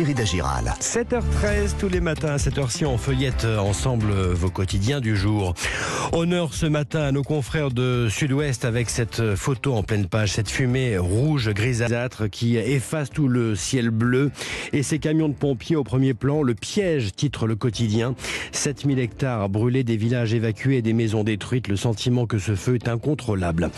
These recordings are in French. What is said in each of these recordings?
Thierry Dagiral. 7h13 tous les matins à cette heure-ci on feuillette ensemble vos quotidiens du jour. Honneur ce matin à nos confrères de Sud-Ouest avec cette photo en pleine page, cette fumée rouge grisâtre qui efface tout le ciel bleu et ces camions de pompiers au premier plan. Le piège titre le quotidien. 7000 hectares brûlés, des villages évacués, des maisons détruites. Le sentiment que ce feu est incontrôlable.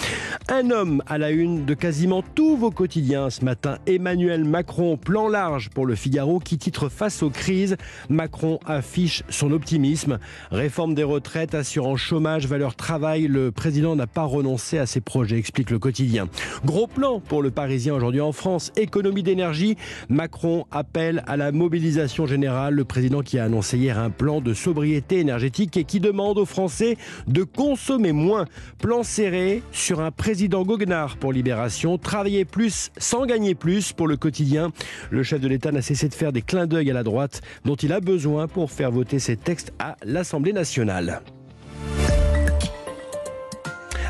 Un homme à la une de quasiment tous vos quotidiens ce matin. Emmanuel Macron, plan large pour le Figaro qui titre Face aux crises. Macron affiche son optimisme. Réforme des retraites, assurant chômage, valeur travail. Le président n'a pas renoncé à ses projets, explique le quotidien. Gros plan pour le Parisien aujourd'hui en France. Économie d'énergie. Macron appelle à la mobilisation générale. Le président qui a annoncé hier un plan de sobriété énergétique et qui demande aux Français de consommer moins. Plan serré sur un président goguenard pour Libération. Travailler plus sans gagner plus pour le quotidien. Le chef de l'État n'a cessé de faire des clins d'œil à la droite dont il a besoin pour faire voter ses textes à l'Assemblée nationale.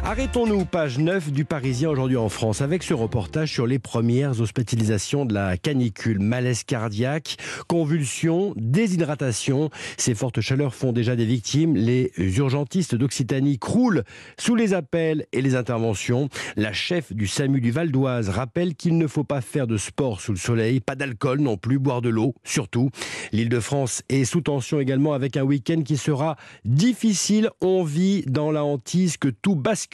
Arrêtons-nous, page 9 du Parisien aujourd'hui en France, avec ce reportage sur les premières hospitalisations de la canicule. Malaise cardiaque, convulsions, déshydratation. Ces fortes chaleurs font déjà des victimes. Les urgentistes d'Occitanie croulent sous les appels et les interventions. La chef du SAMU du Val d'Oise rappelle qu'il ne faut pas faire de sport sous le soleil, pas d'alcool non plus, boire de l'eau surtout. L'île de France est sous tension également avec un week-end qui sera difficile. On vit dans la hantise que tout bascule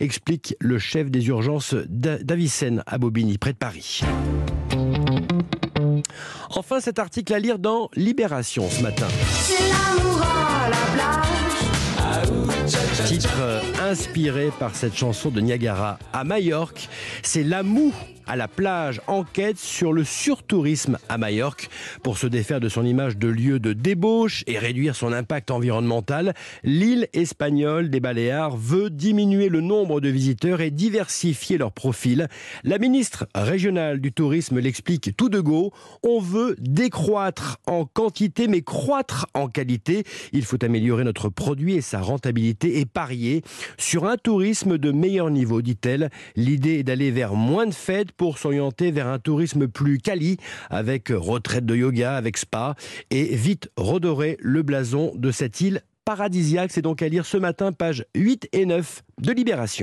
explique le chef des urgences d'Avicenne à Bobigny, près de Paris. Enfin, cet article à lire dans Libération ce matin. Titre inspiré par cette chanson de Niagara à Majorque, c'est l'amour à la plage. Enquête sur le surtourisme à Majorque. Pour se défaire de son image de lieu de débauche et réduire son impact environnemental, l'île espagnole des Baléares veut diminuer le nombre de visiteurs et diversifier leur profil. La ministre régionale du tourisme l'explique tout de go. On veut décroître en quantité mais croître en qualité. Il faut améliorer notre produit et sa rentabilité et parier sur un tourisme de meilleur niveau, dit-elle. L'idée est d'aller vers moins de fêtes pour s'orienter vers un tourisme plus quali, avec retraite de yoga, avec spa, et vite redorer le blason de cette île paradisiaque. C'est donc à lire ce matin, page 8 et 9 de Libération.